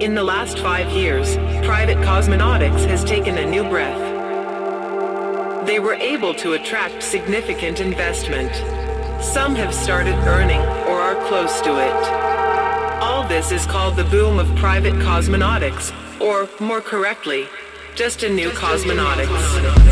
In the last five years, private cosmonautics has taken a new breath. They were able to attract significant investment. Some have started earning or are close to it. All this is called the boom of private cosmonautics, or more correctly, just a new cosmonautics. We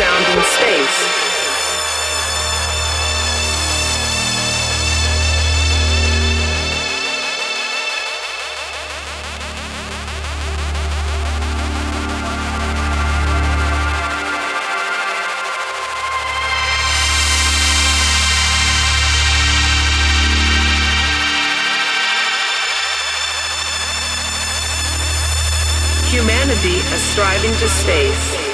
sound in space. Humanity is striving to space.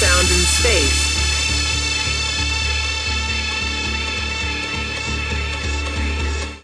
sound in space.